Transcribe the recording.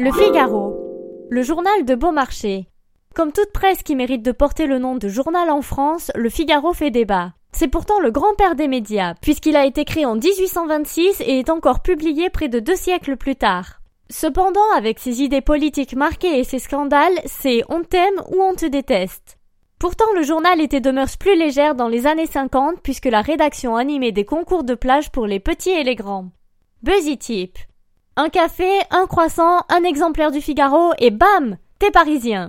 Le Figaro. Le journal de Beaumarchais. Comme toute presse qui mérite de porter le nom de journal en France, le Figaro fait débat. C'est pourtant le grand-père des médias, puisqu'il a été créé en 1826 et est encore publié près de deux siècles plus tard. Cependant, avec ses idées politiques marquées et ses scandales, c'est on t'aime ou on te déteste. Pourtant, le journal était de mœurs plus légères dans les années 50 puisque la rédaction animait des concours de plage pour les petits et les grands. Buzzy Tip. Un café, un croissant, un exemplaire du Figaro et bam! T'es parisien.